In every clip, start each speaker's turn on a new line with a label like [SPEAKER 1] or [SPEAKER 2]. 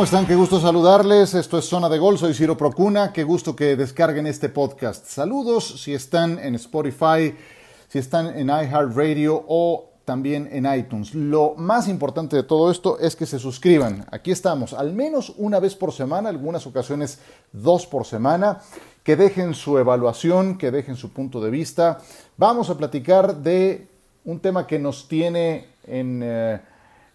[SPEAKER 1] ¿Cómo están? Qué gusto saludarles. Esto es Zona de Gol. Soy Ciro Procuna. Qué gusto que descarguen este podcast. Saludos si están en Spotify, si están en iHeartRadio o también en iTunes. Lo más importante de todo esto es que se suscriban. Aquí estamos, al menos una vez por semana, algunas ocasiones dos por semana. Que dejen su evaluación, que dejen su punto de vista. Vamos a platicar de un tema que nos tiene en, eh,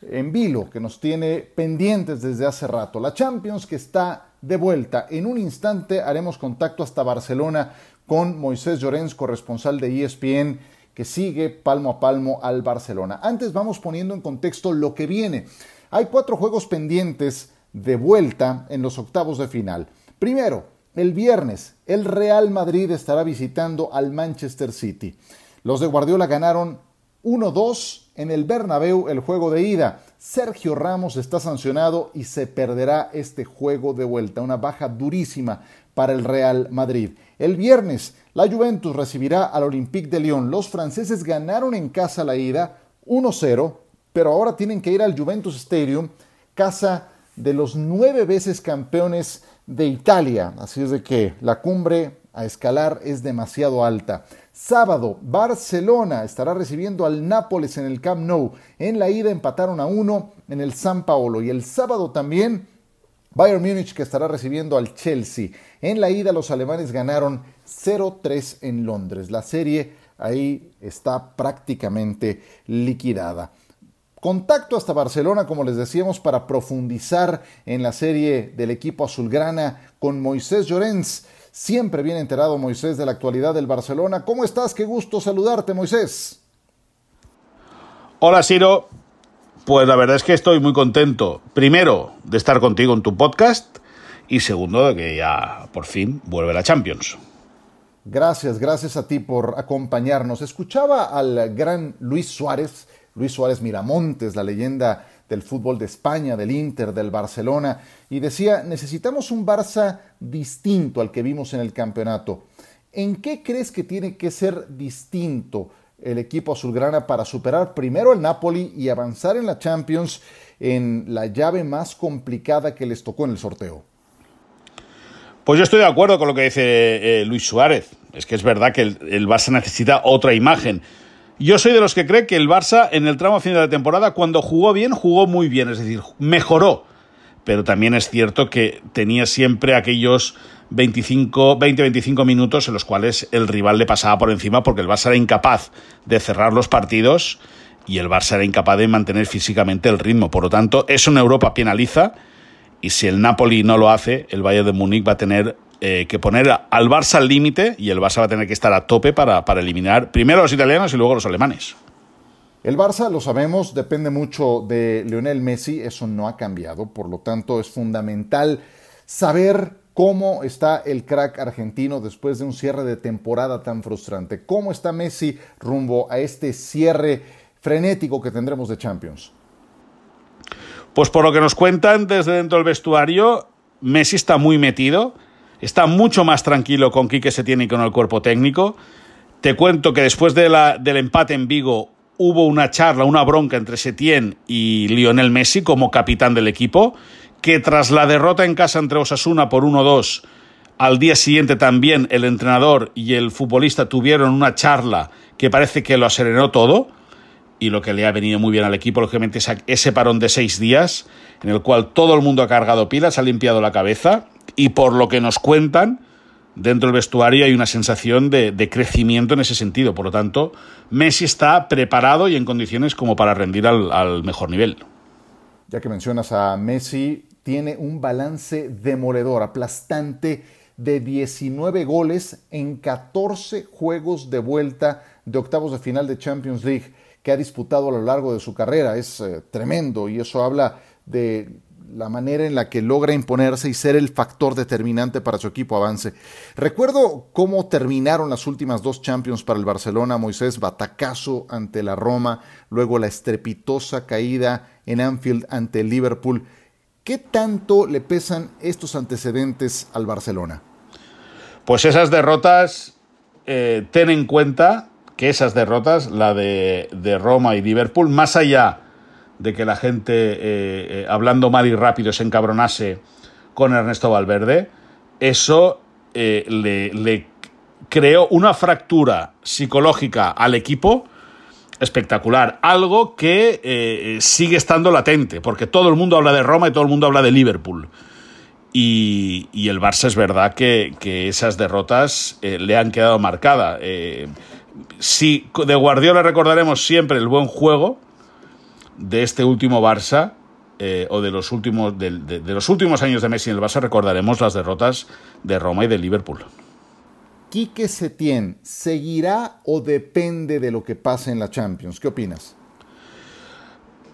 [SPEAKER 1] en vilo, que nos tiene pendientes desde hace rato. La Champions que está de vuelta. En un instante haremos contacto hasta Barcelona con Moisés Llorens, corresponsal de ESPN que sigue palmo a palmo al Barcelona. Antes vamos poniendo en contexto lo que viene. Hay cuatro juegos pendientes de vuelta en los octavos de final. Primero, el viernes, el Real Madrid estará visitando al Manchester City. Los de Guardiola ganaron 1-2 en el Bernabéu el juego de ida. Sergio Ramos está sancionado y se perderá este juego de vuelta, una baja durísima para el Real Madrid. El viernes, la Juventus recibirá al Olympique de Lyon. Los franceses ganaron en casa la ida 1-0, pero ahora tienen que ir al Juventus Stadium, casa de los nueve veces campeones de Italia. Así es de que la cumbre a escalar es demasiado alta. Sábado, Barcelona estará recibiendo al Nápoles en el Camp Nou. En la ida empataron a uno en el San Paolo. Y el sábado también, Bayern Múnich que estará recibiendo al Chelsea. En la ida los alemanes ganaron 0-3 en Londres. La serie ahí está prácticamente liquidada. Contacto hasta Barcelona, como les decíamos, para profundizar en la serie del equipo azulgrana con Moisés Llorens. Siempre bien enterado Moisés de la actualidad del Barcelona. ¿Cómo estás? Qué gusto saludarte, Moisés.
[SPEAKER 2] Hola, Siro. Pues la verdad es que estoy muy contento, primero, de estar contigo en tu podcast y segundo, de que ya por fin vuelve la Champions.
[SPEAKER 1] Gracias, gracias a ti por acompañarnos. Escuchaba al gran Luis Suárez, Luis Suárez Miramontes, la leyenda del fútbol de España, del Inter, del Barcelona, y decía, necesitamos un Barça distinto al que vimos en el campeonato. ¿En qué crees que tiene que ser distinto el equipo azulgrana para superar primero el Napoli y avanzar en la Champions en la llave más complicada que les tocó en el sorteo?
[SPEAKER 2] Pues yo estoy de acuerdo con lo que dice eh, Luis Suárez. Es que es verdad que el Barça necesita otra imagen. Yo soy de los que cree que el Barça en el tramo final de la temporada, cuando jugó bien, jugó muy bien, es decir, mejoró. Pero también es cierto que tenía siempre aquellos 25, 20-25 minutos en los cuales el rival le pasaba por encima porque el Barça era incapaz de cerrar los partidos y el Barça era incapaz de mantener físicamente el ritmo. Por lo tanto, eso en Europa penaliza y si el Napoli no lo hace, el Bayern de Múnich va a tener eh, que poner al Barça al límite y el Barça va a tener que estar a tope para, para eliminar primero a los italianos y luego a los alemanes.
[SPEAKER 1] El Barça, lo sabemos, depende mucho de Lionel Messi, eso no ha cambiado, por lo tanto es fundamental saber cómo está el crack argentino después de un cierre de temporada tan frustrante, cómo está Messi rumbo a este cierre frenético que tendremos de Champions.
[SPEAKER 2] Pues por lo que nos cuentan desde dentro del vestuario, Messi está muy metido, está mucho más tranquilo con Quique Setién y con el cuerpo técnico. Te cuento que después del empate en Vigo hubo una charla, una bronca entre Setién y Lionel Messi como capitán del equipo, que tras la derrota en casa entre Osasuna por 1-2, al día siguiente también el entrenador y el futbolista tuvieron una charla que parece que lo aserenó todo y lo que le ha venido muy bien al equipo, lógicamente, es ese parón de seis días en el cual todo el mundo ha cargado pilas, ha limpiado la cabeza y por lo que nos cuentan, dentro del vestuario hay una sensación de, de, crecimiento en ese sentido. Por lo tanto, Messi está preparado y en condiciones como para rendir al, al mejor nivel.
[SPEAKER 1] Ya que mencionas a Messi, tiene un balance demoledor, aplastante de 19 goles en 14 juegos de vuelta de octavos de final de Champions League que ha disputado a lo largo de su carrera. Es eh, tremendo y eso habla de la manera en la que logra imponerse y ser el factor determinante para su equipo avance. Recuerdo cómo terminaron las últimas dos Champions para el Barcelona, Moisés, batacazo ante la Roma, luego la estrepitosa caída en Anfield ante el Liverpool. ¿Qué tanto le pesan estos antecedentes al Barcelona?
[SPEAKER 2] Pues esas derrotas, eh, ten en cuenta que esas derrotas, la de, de Roma y Liverpool, más allá de que la gente, eh, eh, hablando mal y rápido, se encabronase con Ernesto Valverde, eso eh, le, creó una fractura psicológica al equipo espectacular, algo que sigue estando latente, porque todo el mundo habla de Roma y todo el mundo habla de Liverpool. Y, el Barça es verdad que, esas derrotas le han quedado marcadas. si de Guardiola recordaremos siempre el buen juego, de este último Barça eh, o de los últimos de, los últimos años de Messi en el Barça recordaremos las derrotas de Roma y de Liverpool.
[SPEAKER 1] ¿Quique Setién seguirá o depende de lo que pase en la Champions? ¿Qué opinas?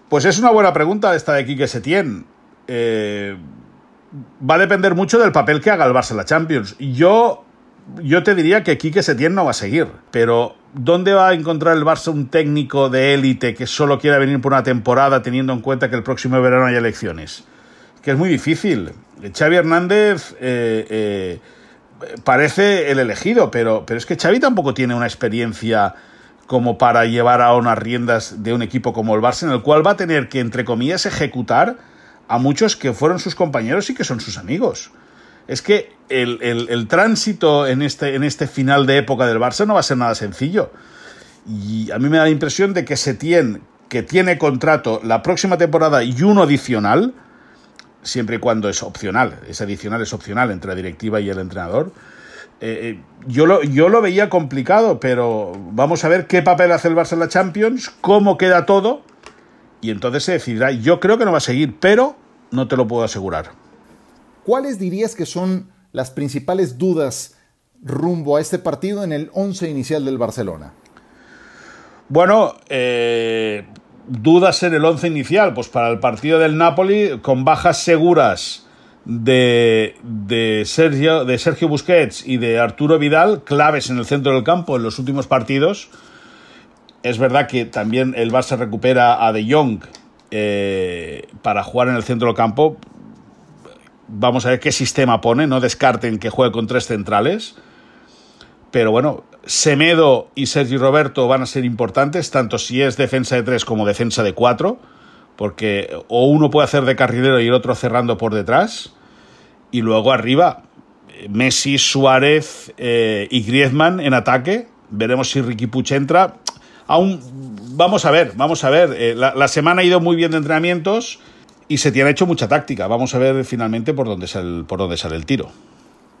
[SPEAKER 2] Pues es una buena pregunta esta de Quique Setién. Eh, va a depender mucho del papel que haga el Barça en la Champions. Yo, yo te diría que Quique Setién no va a seguir, pero ¿Dónde va a encontrar el Barça un técnico de élite que solo quiera venir por una temporada teniendo en cuenta que el próximo verano hay elecciones? Que es muy difícil. Xavi Hernández eh, eh, parece el elegido, pero, pero es que Xavi tampoco tiene una experiencia como para llevar a unas riendas de un equipo como el Barça, en el cual va a tener que, entre comillas, ejecutar a muchos que fueron sus compañeros y que son sus amigos es que el, tránsito en este, en este final de época del Barça no va a ser nada sencillo. Y a mí me da la impresión de que Setién, que tiene contrato la próxima temporada y uno adicional, siempre y cuando es opcional, ese adicional es opcional entre la directiva y el entrenador, eh, eh, yo, lo, yo lo veía complicado, pero vamos a ver qué papel hace el Barça en la Champions, cómo queda todo, y entonces se decidirá. Yo creo que no va a seguir, pero no te lo puedo asegurar.
[SPEAKER 1] ¿Cuáles dirías que son las principales dudas rumbo a este partido en el 11 inicial del Barcelona?
[SPEAKER 2] Bueno, eh, dudas en el 11 inicial. Pues para el partido del Napoli, con bajas seguras de, Sergio, de Sergio Busquets y de Arturo Vidal, claves en el centro del campo en los últimos partidos. Es verdad que también el Barça recupera a De Jong eh, para jugar en el centro del campo. Vamos a ver qué sistema pone, no descarten que juegue con tres centrales. Pero bueno, Semedo y Sergi Roberto van a ser importantes, tanto si es defensa de tres como defensa de cuatro, porque o uno puede hacer de carrilero y el otro cerrando por detrás. Y luego arriba, Messi, Suárez eh, y Griezmann en ataque. Veremos si Ricky Puch entra. Aún vamos a ver, vamos a ver. Eh, la semana ha ido muy bien de entrenamientos y se tiene hecho mucha táctica. Vamos a ver finalmente por dónde sale, por dónde sale el tiro.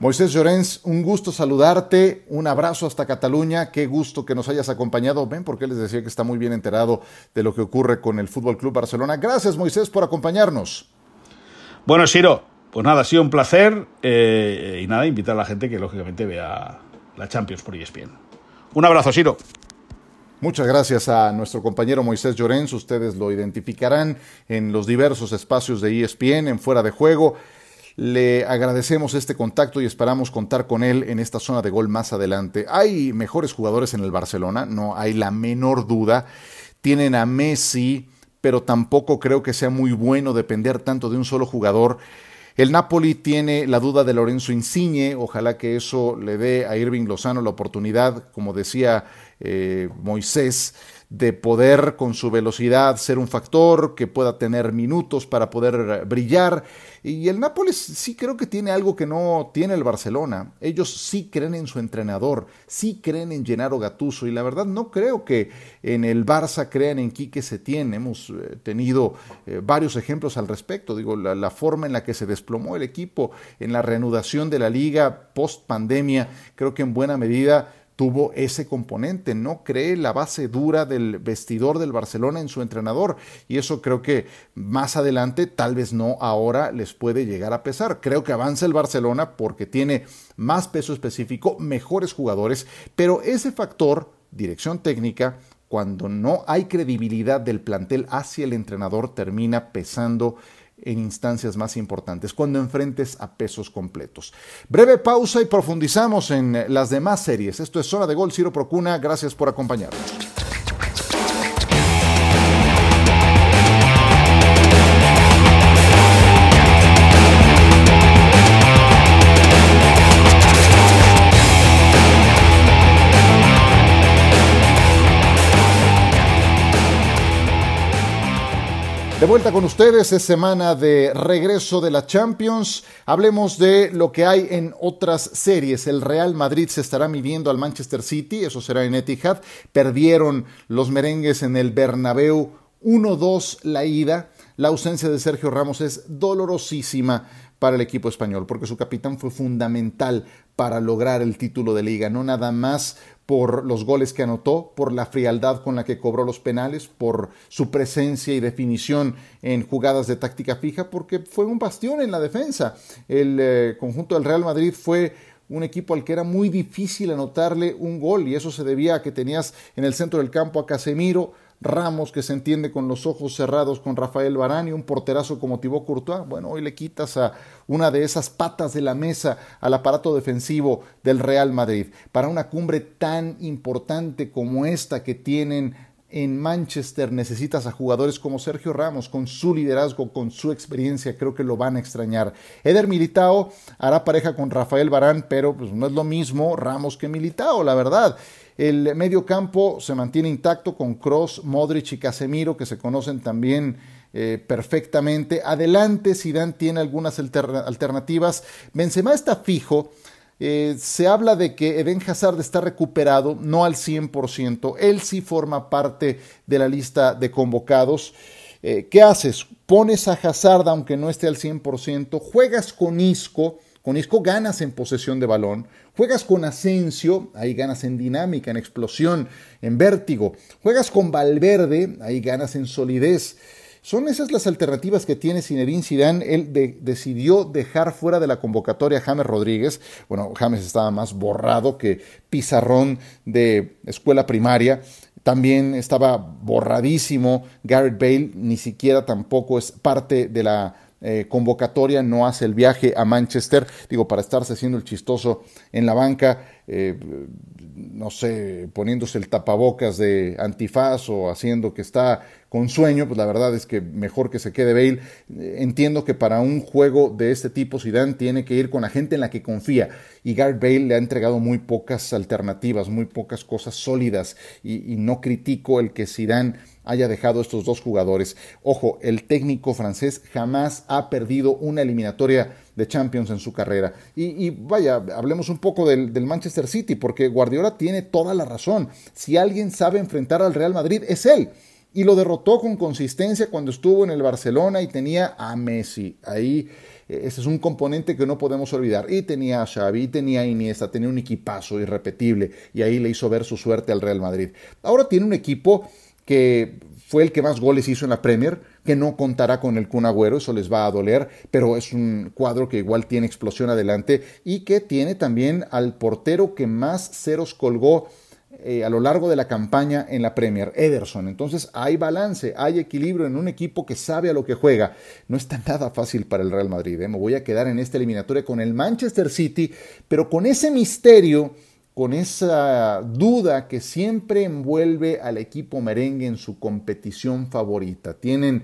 [SPEAKER 1] Moisés Llorens, un gusto saludarte, un abrazo hasta Cataluña, qué gusto que nos hayas acompañado. Ven, porque les decía que está muy bien enterado de lo que ocurre con el Fútbol Club Barcelona. Gracias, Moisés, por acompañarnos.
[SPEAKER 2] Bueno, Siro, pues nada, ha sido un placer eh, y nada, invitar a la gente que lógicamente vea la Champions por ESPN. Un abrazo, Siro.
[SPEAKER 1] Muchas gracias a nuestro compañero Moisés Llorens. Ustedes lo identificarán en los diversos espacios de ESPN, en Fuera de Juego. Le agradecemos este contacto y esperamos contar con él en esta zona de gol más adelante. Hay mejores jugadores en el Barcelona, no hay la menor duda. Tienen a Messi, pero tampoco creo que sea muy bueno depender tanto de un solo jugador. El Napoli tiene la duda de Lorenzo Insigne, ojalá que eso le dé a Irving Lozano la oportunidad, como decía eh, Moisés, de poder con su velocidad ser un factor, que pueda tener minutos para poder brillar. Y el Nápoles sí creo que tiene algo que no tiene el Barcelona. Ellos sí creen en su entrenador, sí creen en Gennaro Gattuso y la verdad no creo que en el Barça crean en Quique Setién. Hemos eh, tenido eh, varios ejemplos al respecto. Digo, la forma en la que se desplomó el equipo en la reanudación de la liga post pandemia, creo que en buena medida tuvo ese componente, no cree la base dura del vestidor del Barcelona en su entrenador y eso creo que más adelante, tal vez no ahora, les puede llegar a pesar. Creo que avanza el Barcelona porque tiene más peso específico, mejores jugadores, pero ese factor, dirección técnica, cuando no hay credibilidad del plantel hacia el entrenador, termina pesando en instancias más importantes, cuando enfrentes a pesos completos. Breve pausa y profundizamos en las demás series. Esto es Zona de Gol, Ciro Procuna, gracias por acompañarnos. De vuelta con ustedes, es semana de regreso de la Champions. Hablemos de lo que hay en otras series. El Real Madrid se estará midiendo al Manchester City, eso será en Etihad. Perdieron los merengues en el Bernabéu 1-2 la ida. La ausencia de Sergio Ramos es dolorosísima para el equipo español, porque su capitán fue fundamental para lograr el título de liga, no nada más por los goles que anotó, por la frialdad con la que cobró los penales, por su presencia y definición en jugadas de táctica fija, porque fue un bastión en la defensa. El eh, conjunto del Real Madrid fue un equipo al que era muy difícil anotarle un gol y eso se debía a que tenías en el centro del campo a Casemiro, Ramos que se entiende con los ojos cerrados con Rafael Barán un porterazo como Thibaut Courtois. Bueno, hoy le quitas a una de esas patas de la mesa al aparato defensivo del Real Madrid. Para una cumbre tan importante como esta que tienen en Manchester necesitas a jugadores como Sergio Ramos, con su liderazgo, con su experiencia, creo que lo van a extrañar. Eder Militao hará pareja con Rafael Barán, pero pues no es lo mismo Ramos que Militao, la verdad. El medio campo se mantiene intacto con Cross, Modric y Casemiro, que se conocen también eh, perfectamente. Adelante, Zidane tiene algunas alternativas. Benzema está fijo. Eh, se habla de que Eden Hazard está recuperado, no al 100%. Él sí forma parte de la lista de convocados. Eh, ¿Qué haces? Pones a Hazard aunque no esté al 100%, juegas con Isco, con Isco ganas en posesión de balón, juegas con Asensio, ahí ganas en dinámica, en explosión, en vértigo, juegas con Valverde, ahí ganas en solidez. Son esas las alternativas que tiene Zinedine Zidane. Él decidió dejar fuera de la convocatoria a James Rodríguez. Bueno, James estaba más borrado que pizarrón de escuela primaria. También estaba borradísimo Garrett Bale, ni siquiera tampoco es parte de la eh, convocatoria, no hace el viaje a Manchester, digo, para estarse haciendo el chistoso en la banca. Eh, no sé, poniéndose el tapabocas de antifaz o haciendo que está con sueño, pues la verdad es que mejor que se quede Bale. Entiendo que para un juego de este tipo Zidane tiene que ir con la gente en la que confía y Gareth Bale le ha entregado muy pocas alternativas, muy pocas cosas sólidas y, y no critico el que Zidane haya dejado estos dos jugadores. Ojo, el técnico francés jamás ha perdido una eliminatoria de Champions en su carrera. Y, vaya, hablemos un poco del, Manchester City, porque Guardiola tiene toda la razón. Si alguien sabe enfrentar al Real Madrid, es él. Y lo derrotó con consistencia cuando estuvo en el Barcelona y tenía a Messi. Ahí eh, ese es un componente que no podemos olvidar. Y tenía a Xavi, y tenía a Iniesta, tenía un equipazo irrepetible y ahí le hizo ver su suerte al Real Madrid. Ahora tiene un equipo que fue el que más goles hizo en la Premier, que no contará con el Kun Agüero, eso les va a doler, pero es un cuadro que igual tiene explosión adelante y que tiene también al portero que más ceros colgó eh, a lo largo de la campaña en la Premier, Ederson. Entonces hay balance, hay equilibrio en un equipo que sabe a lo que juega. No está nada fácil para el Real Madrid. ¿eh? Me voy a quedar en esta eliminatoria con el Manchester City, pero con ese misterio con esa duda que siempre envuelve al equipo merengue en su competición favorita. Tienen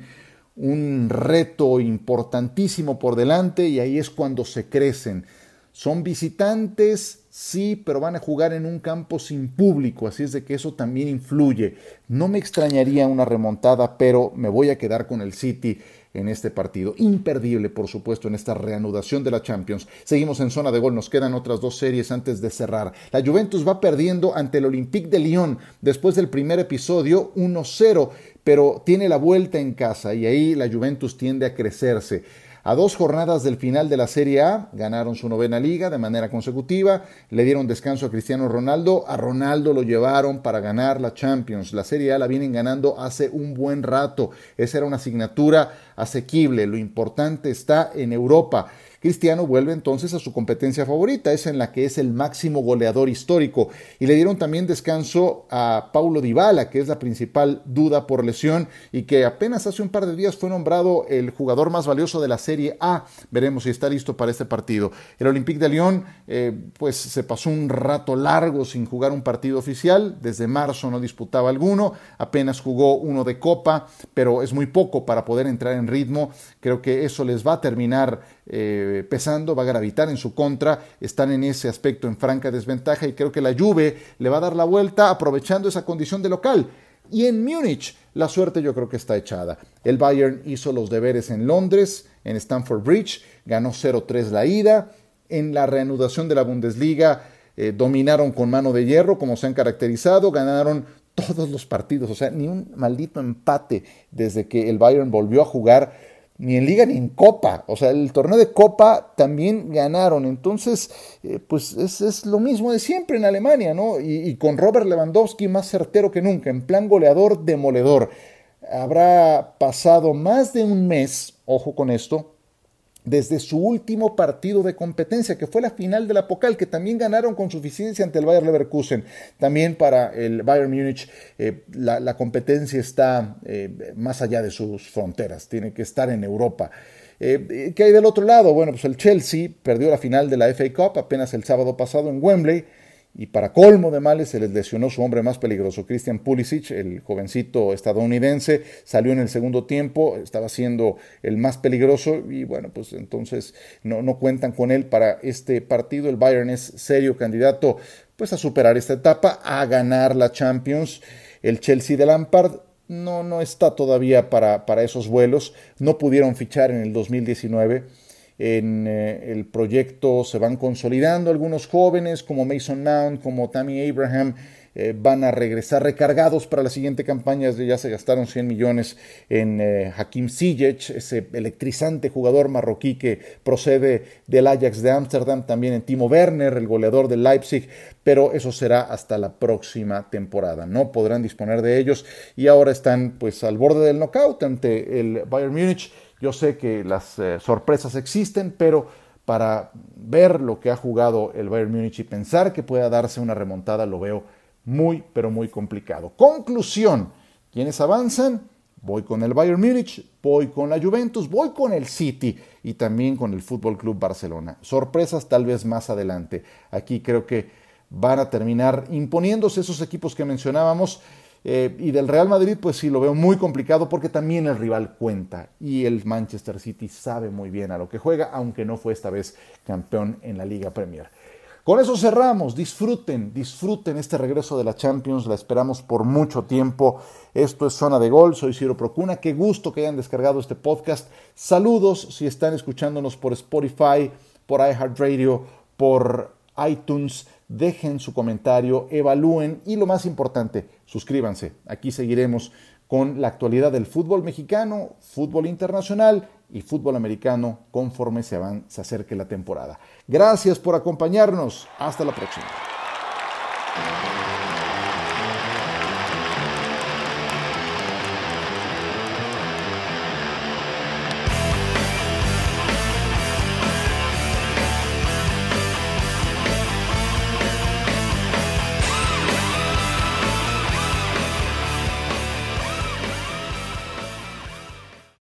[SPEAKER 1] un reto importantísimo por delante y ahí es cuando se crecen. Son visitantes, sí, pero van a jugar en un campo sin público, así es de que eso también influye. No me extrañaría una remontada, pero me voy a quedar con el City en este partido. Imperdible, por supuesto, en esta reanudación de la Champions. Seguimos en zona de gol, nos quedan otras dos series antes de cerrar. La Juventus va perdiendo ante el Olympique de Lyon después del primer episodio 1-0, pero tiene la vuelta en casa y ahí la Juventus tiende a crecerse. A dos jornadas del final de la Serie A, ganaron su novena liga de manera consecutiva, le dieron descanso a Cristiano Ronaldo, a Ronaldo lo llevaron para ganar la Champions. La Serie A la vienen ganando hace un buen rato, esa era una asignatura asequible, lo importante está en Europa. Cristiano vuelve entonces a su competencia favorita, es en la que es el máximo goleador histórico. Y le dieron también descanso a Paulo Dybala, que es la principal duda por lesión y que apenas hace un par de días fue nombrado el jugador más valioso de la Serie A. Veremos si está listo para este partido. El Olympique de Lyon, eh, pues se pasó un rato largo sin jugar un partido oficial. Desde marzo no disputaba alguno, apenas jugó uno de Copa, pero es muy poco para poder entrar en ritmo. Creo que eso les va a terminar eh, pesando, va a gravitar en su contra, están en ese aspecto en franca desventaja y creo que la Juve le va a dar la vuelta aprovechando esa condición de local. Y en Múnich, la suerte yo creo que está echada. El Bayern hizo los deberes en Londres, en Stamford Bridge, ganó 0-3 la ida. En la reanudación de la Bundesliga eh, dominaron con mano de hierro, como se han caracterizado, ganaron todos los partidos, o sea, ni un maldito empate desde que el Bayern volvió a jugar ni en liga ni en copa. O sea, el torneo de copa también ganaron. Entonces, eh, pues es, lo mismo de siempre en Alemania, ¿no? Y, con Robert Lewandowski más certero que nunca, en plan goleador demoledor. Habrá pasado más de un mes, ojo con esto, desde su último partido de competencia, que fue la final de la Pocal, que también ganaron con suficiencia ante el Bayern Leverkusen. También para el Bayern Múnich eh, la, competencia está eh, más allá de sus fronteras, tiene que estar en Europa. Eh, ¿Qué hay del otro lado? Bueno, pues el Chelsea perdió la final de la FA Cup apenas el sábado pasado en Wembley. Y para colmo de males se les lesionó su hombre más peligroso, Christian Pulisic, el jovencito estadounidense, salió en el segundo tiempo, estaba siendo el más peligroso y bueno, pues entonces no, no cuentan con él para este partido. El Bayern es serio candidato pues a superar esta etapa, a ganar la Champions. El Chelsea de Lampard no, no está todavía para, para esos vuelos, no pudieron fichar en el 2019 en eh, el proyecto se van consolidando algunos jóvenes como Mason Mount, como Tammy Abraham, eh, van a regresar recargados para la siguiente campaña. Ya se gastaron 100 millones en eh, Hakim Ziyech, ese electrizante jugador marroquí que procede del Ajax de Ámsterdam, también en Timo Werner, el goleador del Leipzig, pero eso será hasta la próxima temporada. No podrán disponer de ellos y ahora están pues al borde del knockout ante el Bayern Múnich yo sé que las eh, sorpresas existen, pero para ver lo que ha jugado el Bayern Múnich y pensar que pueda darse una remontada lo veo muy, pero muy complicado. Conclusión, ¿quiénes avanzan? Voy con el Bayern Múnich, voy con la Juventus, voy con el City y también con el Fútbol Club Barcelona. Sorpresas tal vez más adelante. Aquí creo que van a terminar imponiéndose esos equipos que mencionábamos eh, y del Real Madrid, pues sí, lo veo muy complicado porque también el rival cuenta y el Manchester City sabe muy bien a lo que juega, aunque no fue esta vez campeón en la Liga Premier. Con eso cerramos, disfruten, disfruten este regreso de la Champions, la esperamos por mucho tiempo. Esto es Zona de Gol, soy Ciro Procuna, qué gusto que hayan descargado este podcast. Saludos si están escuchándonos por Spotify, por iHeartRadio, por iTunes dejen su comentario, evalúen y lo más importante, suscríbanse. Aquí seguiremos con la actualidad del fútbol mexicano, fútbol internacional y fútbol americano conforme se, se acerque la temporada. Gracias por acompañarnos. Hasta la próxima.